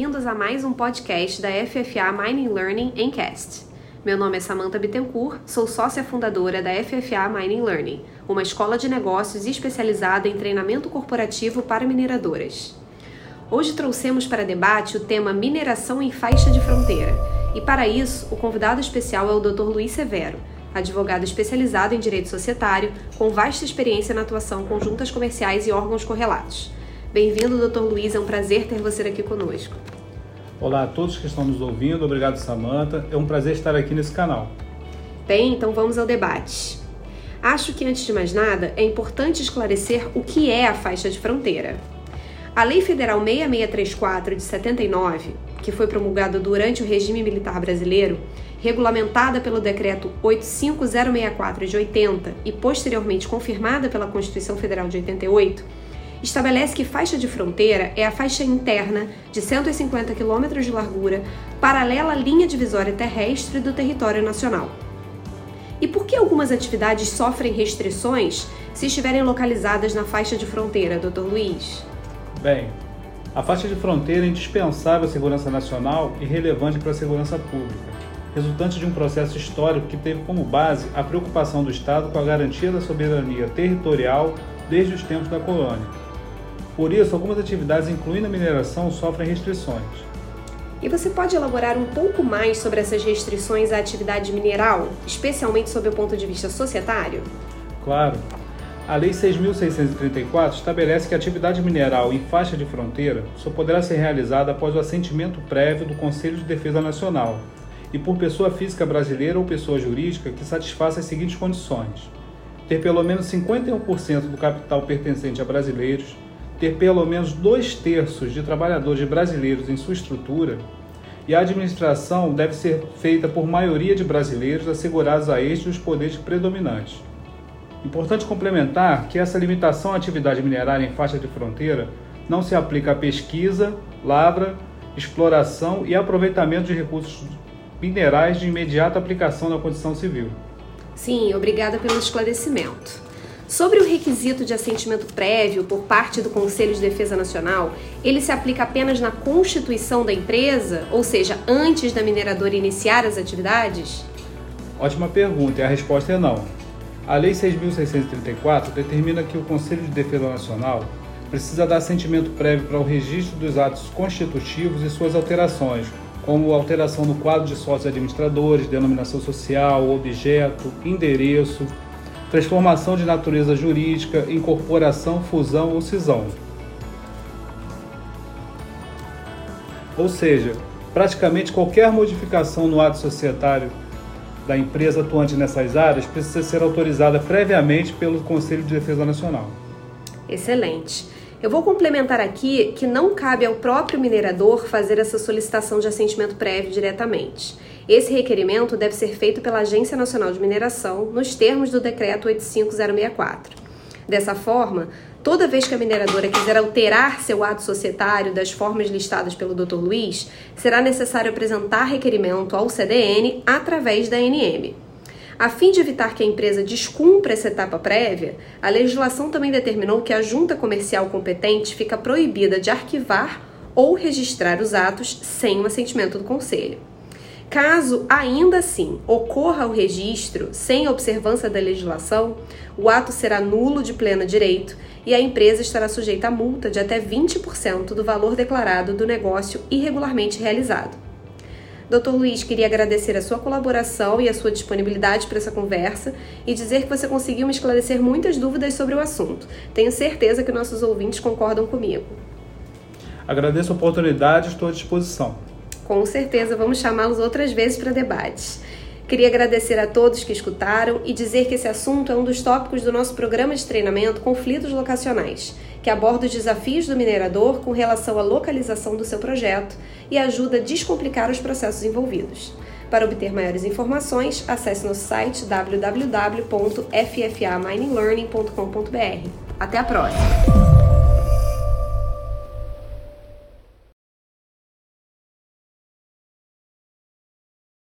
bem-vindos a mais um podcast da FFA Mining Learning em Cast. Meu nome é Samantha Bittencourt, sou sócia fundadora da FFA Mining Learning, uma escola de negócios especializada em treinamento corporativo para mineradoras. Hoje trouxemos para debate o tema mineração em faixa de fronteira, e para isso o convidado especial é o Dr. Luiz Severo, advogado especializado em direito societário, com vasta experiência na atuação com juntas comerciais e órgãos correlatos. Bem-vindo, Dr. Luiz, é um prazer ter você aqui conosco. Olá a todos que estão nos ouvindo, obrigado Samantha, é um prazer estar aqui nesse canal. Bem, então vamos ao debate. Acho que antes de mais nada é importante esclarecer o que é a faixa de fronteira. A Lei Federal 6634 de 79, que foi promulgada durante o regime militar brasileiro, regulamentada pelo Decreto 85064 de 80 e posteriormente confirmada pela Constituição Federal de 88, estabelece que faixa de fronteira é a faixa interna de 150 km de largura paralela à linha divisória terrestre do território nacional. E por que algumas atividades sofrem restrições se estiverem localizadas na faixa de fronteira, Dr. Luiz? Bem, a faixa de fronteira é indispensável à segurança nacional e relevante para a segurança pública, resultante de um processo histórico que teve como base a preocupação do Estado com a garantia da soberania territorial desde os tempos da colônia. Por isso, algumas atividades, incluindo a mineração, sofrem restrições. E você pode elaborar um pouco mais sobre essas restrições à atividade mineral, especialmente sob o ponto de vista societário? Claro. A Lei 6.634 estabelece que a atividade mineral em faixa de fronteira só poderá ser realizada após o assentimento prévio do Conselho de Defesa Nacional e por pessoa física brasileira ou pessoa jurídica que satisfaça as seguintes condições: ter pelo menos 51% do capital pertencente a brasileiros, ter pelo menos dois terços de trabalhadores brasileiros em sua estrutura e a administração deve ser feita por maioria de brasileiros assegurados a estes os poderes predominantes. Importante complementar que essa limitação à atividade minerária em faixa de fronteira não se aplica à pesquisa, lavra, exploração e aproveitamento de recursos minerais de imediata aplicação na condição civil. Sim, obrigada pelo esclarecimento. Sobre o requisito de assentimento prévio por parte do Conselho de Defesa Nacional, ele se aplica apenas na constituição da empresa, ou seja, antes da mineradora iniciar as atividades? Ótima pergunta, e a resposta é não. A Lei 6.634 determina que o Conselho de Defesa Nacional precisa dar assentimento prévio para o registro dos atos constitutivos e suas alterações, como alteração no quadro de sócios administradores, denominação social, objeto, endereço, transformação de natureza jurídica, incorporação, fusão ou cisão. Ou seja, praticamente qualquer modificação no ato societário da empresa atuante nessas áreas precisa ser autorizada previamente pelo Conselho de Defesa Nacional. Excelente. Eu vou complementar aqui que não cabe ao próprio minerador fazer essa solicitação de assentimento prévio diretamente. Esse requerimento deve ser feito pela Agência Nacional de Mineração nos termos do Decreto 85064. Dessa forma, toda vez que a mineradora quiser alterar seu ato societário das formas listadas pelo Dr. Luiz, será necessário apresentar requerimento ao CDN através da NM. A fim de evitar que a empresa descumpra essa etapa prévia, a legislação também determinou que a junta comercial competente fica proibida de arquivar ou registrar os atos sem o assentimento do conselho. Caso ainda assim ocorra o registro sem observância da legislação, o ato será nulo de pleno direito e a empresa estará sujeita a multa de até 20% do valor declarado do negócio irregularmente realizado. Dr. Luiz, queria agradecer a sua colaboração e a sua disponibilidade para essa conversa e dizer que você conseguiu me esclarecer muitas dúvidas sobre o assunto. Tenho certeza que nossos ouvintes concordam comigo. Agradeço a oportunidade e estou à disposição. Com certeza vamos chamá-los outras vezes para debates. Queria agradecer a todos que escutaram e dizer que esse assunto é um dos tópicos do nosso programa de treinamento Conflitos Locacionais, que aborda os desafios do minerador com relação à localização do seu projeto e ajuda a descomplicar os processos envolvidos. Para obter maiores informações, acesse nosso site www.ffamining.learning.com.br. Até a próxima!